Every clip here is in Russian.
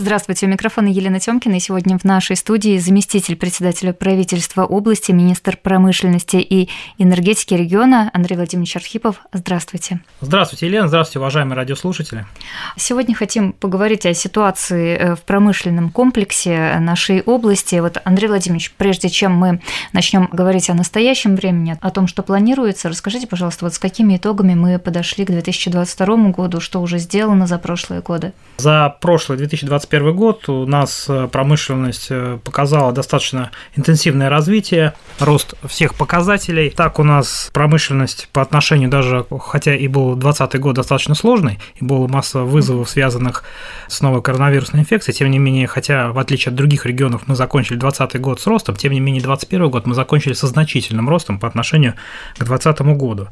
Здравствуйте, у микрофона Елена Тёмкина, и сегодня в нашей студии заместитель председателя правительства области, министр промышленности и энергетики региона Андрей Владимирович Архипов. Здравствуйте. Здравствуйте, Елена, здравствуйте, уважаемые радиослушатели. Сегодня хотим поговорить о ситуации э, в промышленном комплексе нашей области. Вот, Андрей Владимирович, прежде чем мы начнем говорить о настоящем времени, о том, что планируется, расскажите, пожалуйста, вот с какими итогами мы подошли к 2022 году, что уже сделано за прошлые годы? За прошлый 2021 2021 год у нас э, промышленность э, показала достаточно интенсивное развитие, рост всех показателей. Так у нас промышленность по отношению даже, хотя и был 2020 год достаточно сложный, и была масса вызовов, связанных с новой коронавирусной инфекцией, тем не менее, хотя в отличие от других регионов мы закончили 2020 год с ростом, тем не менее 2021 год мы закончили со значительным ростом по отношению к 2020 году.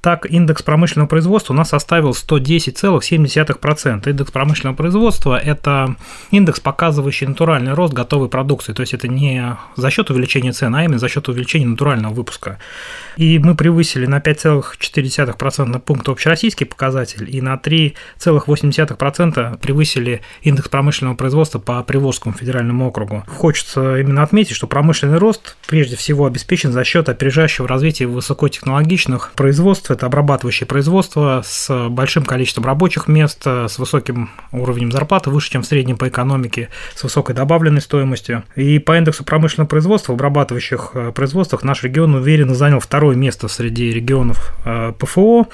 Так, индекс промышленного производства у нас составил 110,7%. Индекс промышленного производства – это индекс, показывающий натуральный рост готовой продукции. То есть это не за счет увеличения цен, а именно за счет увеличения натурального выпуска. И мы превысили на 5,4% пункта общероссийский показатель и на 3,8% превысили индекс промышленного производства по Приволжскому федеральному округу. Хочется именно отметить, что промышленный рост прежде всего обеспечен за счет опережающего развития высокотехнологичных производств. Это обрабатывающее производство с большим количеством рабочих мест, с высоким уровнем зарплаты, выше, чем в среднем по экономике, с высокой добавленной стоимостью. И по индексу промышленного производства в обрабатывающих э, производствах наш регион уверенно занял второе место среди регионов э, ПФО.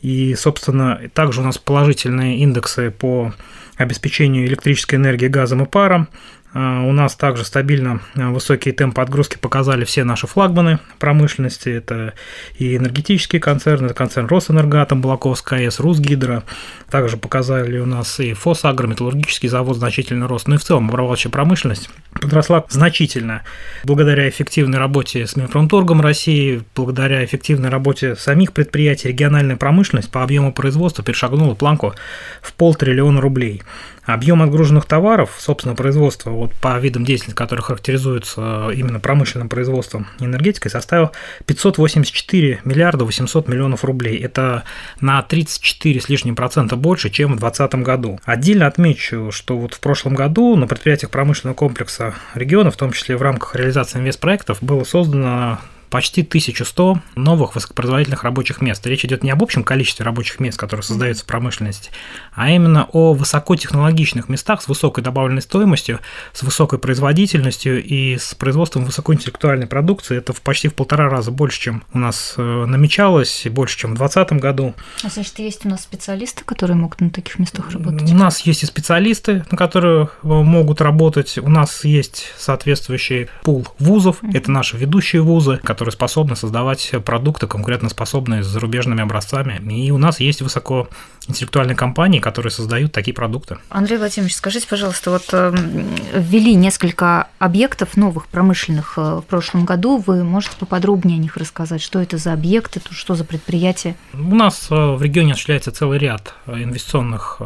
И, собственно, также у нас положительные индексы по обеспечению электрической энергии газом и паром. А, у нас также стабильно а, высокие темпы отгрузки показали все наши флагманы промышленности. Это и энергетические концерны, это концерн Росэнергатом, Балаковская АЭС, Русгидро. Также показали у нас и Фосагро, металлургический завод значительный рост. Ну и в целом обрабатывающая промышленность подросла значительно благодаря эффективной работе с Минпромторгом России, благодаря эффективной работе самих предприятий, региональная промышленность по объему производства перешагнула планку в полтриллиона рублей. Объем отгруженных товаров, собственно, производства вот по видам деятельности, которые характеризуются именно промышленным производством и энергетикой, составил 584 миллиарда 800 миллионов рублей. Это на 34 с лишним процента больше, чем в 2020 году. Отдельно отмечу, что вот в прошлом году на предприятиях промышленного комплекса региона, в том числе в рамках реализации инвестпроектов, было создано почти 1100 новых высокопроизводительных рабочих мест. Речь идет не об общем количестве рабочих мест, которые создаются в промышленности, а именно о высокотехнологичных местах с высокой добавленной стоимостью, с высокой производительностью и с производством высокоинтеллектуальной продукции. Это в почти в полтора раза больше, чем у нас э, намечалось, и больше, чем в 2020 году. А значит, есть у нас специалисты, которые могут на таких местах работать? У нас есть и специалисты, на которых э, могут работать. У нас есть соответствующий пул вузов, mm-hmm. это наши ведущие вузы, которые которые способны создавать продукты, конкурентоспособные с зарубежными образцами. И у нас есть высокоинтеллектуальные компании, которые создают такие продукты. Андрей Владимирович, скажите, пожалуйста, вот эм, ввели несколько объектов новых промышленных э, в прошлом году. Вы можете поподробнее о них рассказать? Что это за объекты, что за предприятия? У нас э, в регионе осуществляется целый ряд э, инвестиционных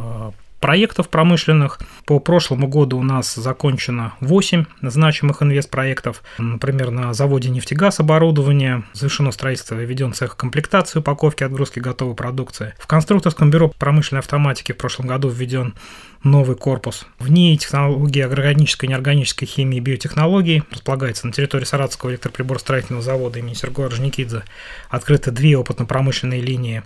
проектов промышленных. По прошлому году у нас закончено 8 значимых инвестпроектов. Например, на заводе нефтегаз оборудование завершено строительство и введен цех комплектации, упаковки, отгрузки готовой продукции. В конструкторском бюро промышленной автоматики в прошлом году введен новый корпус. В ней технологии органической и неорганической химии и биотехнологий располагается на территории Саратовского электроприборостроительного завода имени Сергея Орджоникидзе. Открыты две опытно-промышленные линии.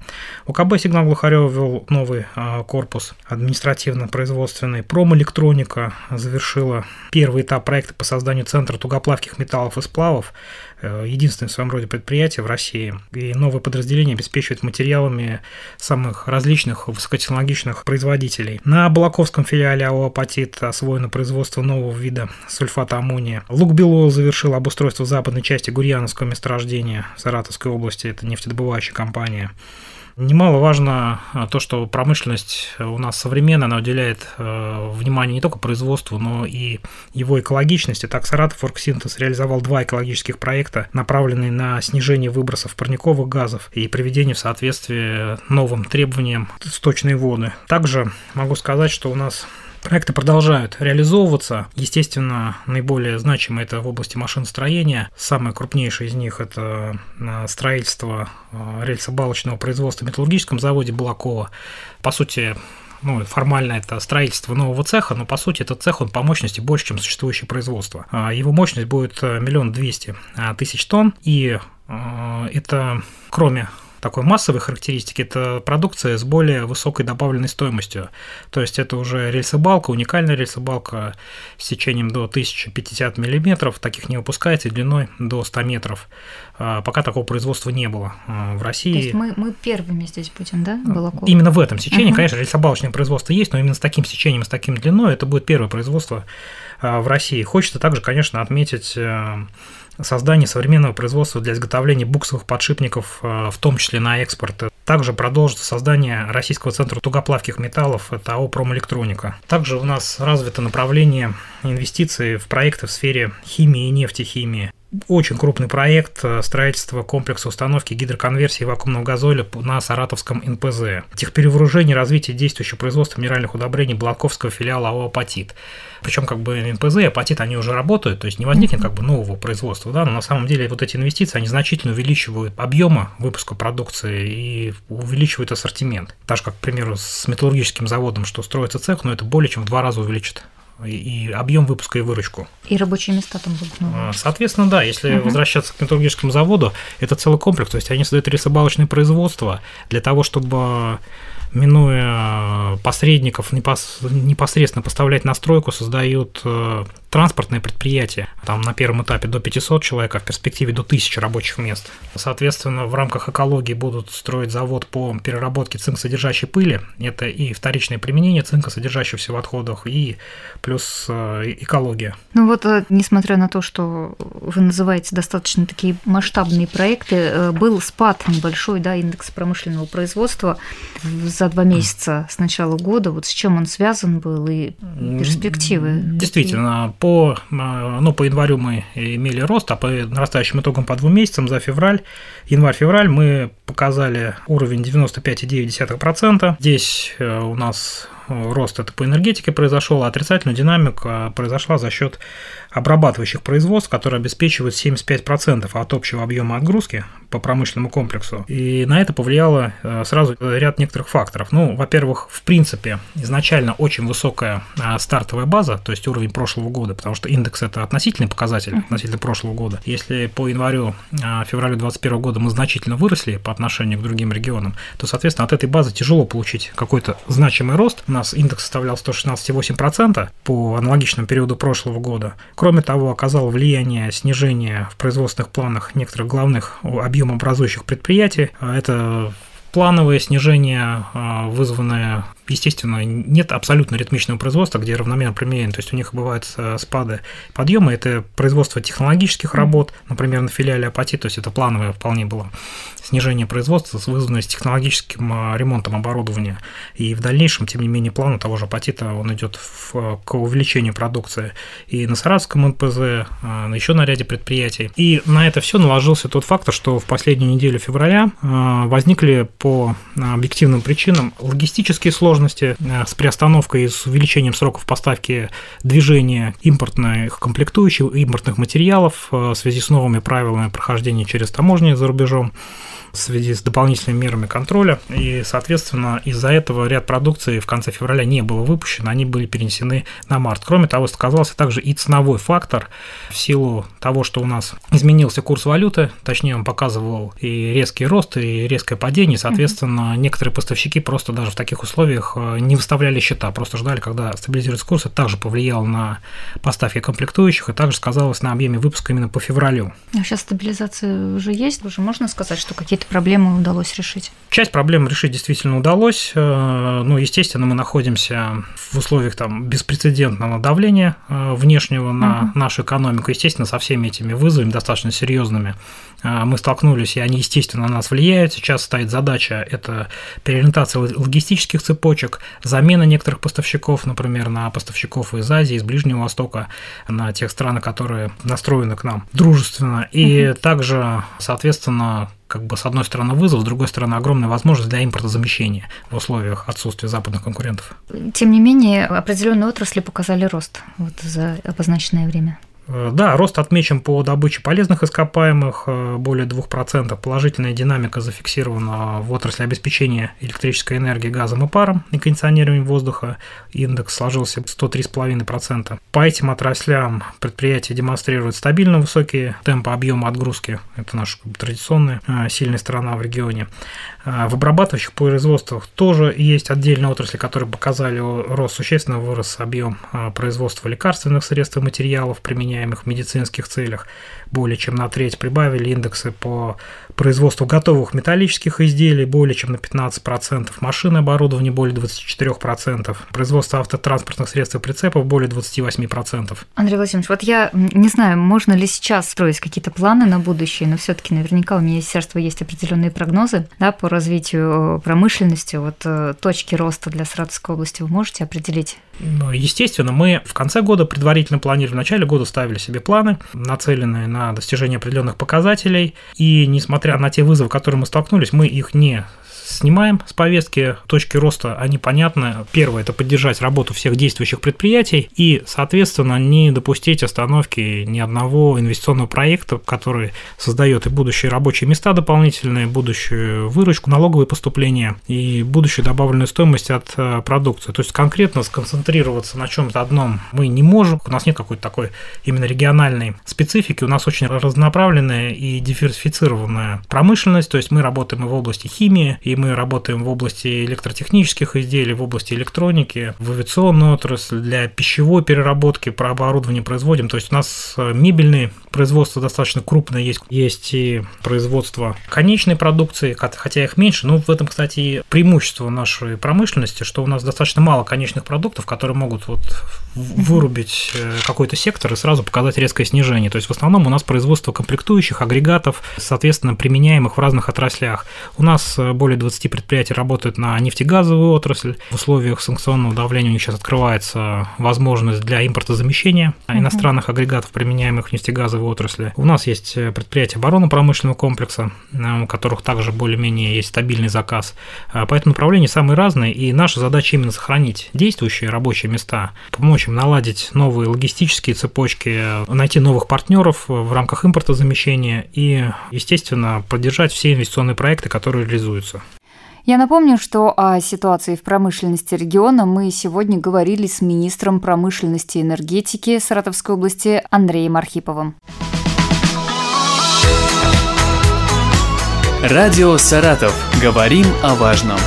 УКБ «Сигнал Глухарева» ввел новый а, корпус административно-производственный. Промэлектроника завершила первый этап проекта по созданию центра тугоплавких металлов и сплавов единственное в своем роде предприятие в России. И новое подразделение обеспечивает материалами самых различных высокотехнологичных производителей. На Балаковском филиале АО «Апатит» освоено производство нового вида сульфата аммония. Лукбилойл завершил обустройство западной части Гурьяновского месторождения в Саратовской области. Это нефтедобывающая компания. Немаловажно а, то, что промышленность у нас современная, она уделяет э, внимание не только производству, но и его экологичности. Так, Саратов Оргсинтез реализовал два экологических проекта, направленные на снижение выбросов парниковых газов и приведение в соответствие новым требованиям сточной воды. Также могу сказать, что у нас Проекты продолжают реализовываться. Естественно, наиболее значимые это в области машиностроения. Самое крупнейшее из них – это э, строительство э, рельсобалочного производства в металлургическом заводе Балакова. По сути, ну, формально это строительство нового цеха, но по сути этот цех, он по мощности больше, чем существующее производство. А его мощность будет миллион двести тысяч тонн, и это кроме такой массовой характеристики, это продукция с более высокой добавленной стоимостью. То есть это уже рельсобалка, уникальная рельсобалка с сечением до 1050 мм, таких не выпускается, и длиной до 100 метров. А, пока такого производства не было а, в России. То есть мы, мы первыми здесь будем, да, Балакова? Именно в этом сечении, uh-huh. конечно, рельсобалочное производство есть, но именно с таким сечением, с таким длиной это будет первое производство а, в России. Хочется также, конечно, отметить э, создание современного производства для изготовления буксовых подшипников, э, в том числе на экспорт. Также продолжится создание Российского центра тугоплавких металлов, это АО «Промэлектроника». Также у нас развито направление инвестиций в проекты в сфере химии и нефтехимии очень крупный проект э, строительства комплекса установки гидроконверсии вакуумного газоля на Саратовском НПЗ. Техперевооружение развитие действующего производства минеральных удобрений Блаковского филиала АО «Апатит». Причем как бы НПЗ и Апатит, они уже работают, то есть не возникнет как бы нового производства, да, но на самом деле вот эти инвестиции, они значительно увеличивают объемы выпуска продукции и увеличивают ассортимент. Так же, как, к примеру, с металлургическим заводом, что строится цех, но это более чем в два раза увеличит и объем выпуска и выручку. И рабочие места там будут новые. А, соответственно, да, если угу. возвращаться к металлургическому заводу, это целый комплекс, то есть они создают рисобалочное производство для того, чтобы минуя посредников, непосредственно поставлять настройку, создают э, транспортное предприятие. Там на первом этапе до 500 человек, а в перспективе до 1000 рабочих мест. Соответственно, в рамках экологии будут строить завод по переработке цинк-содержащей пыли. Это и вторичное применение цинка, содержащегося в отходах, и плюс э, экология. Ну вот, э, несмотря на то, что вы называете достаточно такие масштабные проекты, был спад небольшой, да, индекс промышленного производства за два месяца с начала года. Вот с чем он связан был и перспективы? Действительно, по, а, ну, по январю мы имели рост, а по нарастающим итогам по двум месяцам за февраль, январь-февраль мы показали уровень 95,9%. Здесь э, у нас рост это по энергетике произошел, а отрицательная динамика произошла за счет обрабатывающих производств, которые обеспечивают 75% от общего объема отгрузки по промышленному комплексу. И на это повлияло э, сразу ряд некоторых факторов. Ну, во-первых, в принципе, изначально очень высокая э, стартовая база, то есть уровень прошлого года, потому что индекс это относительный показатель относительно прошлого года. Если по январю, э, февралю 2021 года мы значительно выросли по отношению к другим регионам, то, соответственно, от этой базы тяжело получить какой-то значимый рост. Нас индекс составлял 116,8% по аналогичному периоду прошлого года. Кроме того, оказало влияние снижения в производственных планах некоторых главных объемообразующих предприятий. Это плановое снижение, а, вызванное естественно, нет абсолютно ритмичного производства, где равномерно применение. То есть у них бывают э, спады, подъемы. Это производство технологических работ, например, на филиале Апати, то есть это плановое вполне было снижение производства, вызванное с технологическим э, ремонтом оборудования. И в дальнейшем, тем не менее, план того же Апатита, он идет в, к увеличению продукции и на Саратовском НПЗ, э, еще на ряде предприятий. И на это все наложился тот фактор, что в последнюю неделю февраля возникли по объективным причинам логистические сложности, сложности э, с приостановкой и с увеличением сроков поставки движения импортных комплектующих, импортных материалов э, в связи с новыми правилами прохождения через таможни за рубежом в связи с дополнительными мерами контроля. И, соответственно, из-за этого ряд продукции в конце февраля не было выпущено, они были перенесены на март. Кроме того, сказался также и ценовой фактор в силу того, что у нас изменился курс валюты, точнее, он показывал и резкий рост, и резкое падение. Соответственно, некоторые поставщики просто даже в таких условиях э, не выставляли счета, просто ждали, когда стабилизируется курс. Это также повлияло на поставки комплектующих и также сказалось на объеме выпуска именно по февралю. А сейчас стабилизация уже есть? Уже можно сказать, что какие-то проблемы удалось решить? Часть проблем решить действительно удалось. Э, ну, естественно, мы находимся в условиях там беспрецедентного давления э, внешнего на угу. нашу экономику. Естественно, со всеми этими вызовами достаточно серьезными мы столкнулись, и они, естественно, на нас влияют. Сейчас стоит задача – это переориентация логистических цепочек, замена некоторых поставщиков, например, на поставщиков из Азии, из Ближнего Востока, на тех стран, которые настроены к нам дружественно. И угу. также, соответственно, как бы с одной стороны вызов, с другой стороны огромная возможность для импортозамещения в условиях отсутствия западных конкурентов. Тем не менее, определенные отрасли показали рост вот за обозначенное время. Э, да, рост отмечен по добыче полезных ископаемых, э, более 2%. Положительная динамика зафиксирована в отрасли обеспечения электрической энергии газом и паром и кондиционированием воздуха. Индекс сложился 103,5%. По этим отраслям предприятия демонстрируют стабильно высокие темпы объема отгрузки. Это наша традиционная э, сильная сторона в регионе. В обрабатывающих производствах тоже есть отдельные отрасли, которые показали рост. Существенно вырос объем производства лекарственных средств и материалов, применяемых применяемых в медицинских целях, более чем на треть прибавили индексы по производству готовых металлических изделий более чем на 15%, машины оборудования более 24%, производство автотранспортных средств и прицепов более 28%. Андрей Владимирович, вот я не знаю, можно ли сейчас строить какие-то планы на будущее, но все таки наверняка у министерства есть определенные прогнозы да, по развитию э, промышленности, вот э, точки роста для Саратовской области вы можете определить? Ну, естественно, мы в конце года предварительно планировали, в начале года ставили себе планы, нацеленные на достижение определенных показателей, и несмотря на те вызовы, которые мы столкнулись, мы их не снимаем с повестки. Точки роста, они понятны. Первое – это поддержать работу всех действующих предприятий и, соответственно, не допустить остановки ни одного инвестиционного проекта, который создает и будущие рабочие места дополнительные, будущую выручку, налоговые поступления и будущую добавленную стоимость от э, продукции. То есть конкретно сконцентрироваться на чем-то одном мы не можем. У нас нет какой-то такой именно региональной специфики. У нас очень разнонаправленная и диверсифицированная промышленность. То есть мы работаем и в области химии, и мы работаем в области электротехнических изделий, в области электроники, в авиационную отрасль, для пищевой переработки, про оборудование производим. То есть у нас э, мебельные производство достаточно крупное есть. Есть и производство конечной продукции, хотя их меньше. Но в этом, кстати, преимущество нашей промышленности, что у нас достаточно мало конечных продуктов, которые могут вот вырубить э, какой-то сектор и сразу показать резкое снижение. То есть в основном у нас производство комплектующих, агрегатов, соответственно, применяемых в разных отраслях. У нас э, более 20 предприятий работают на нефтегазовую отрасль. В условиях санкционного давления у них сейчас открывается возможность для импортозамещения иностранных агрегатов, применяемых в нефтегазовой отрасли. У нас есть э, предприятия оборонно-промышленного комплекса, у которых также более-менее есть стабильный заказ. По этому направлению самые разные, и наша задача именно сохранить действующие рабочие места, помочь им наладить новые логистические цепочки, найти новых партнеров в рамках импортозамещения и, естественно, поддержать все инвестиционные проекты, которые реализуются. Я напомню, что о ситуации в промышленности региона мы сегодня говорили с министром промышленности и энергетики Саратовской области Андреем Архиповым. Радио «Саратов». Говорим о важном.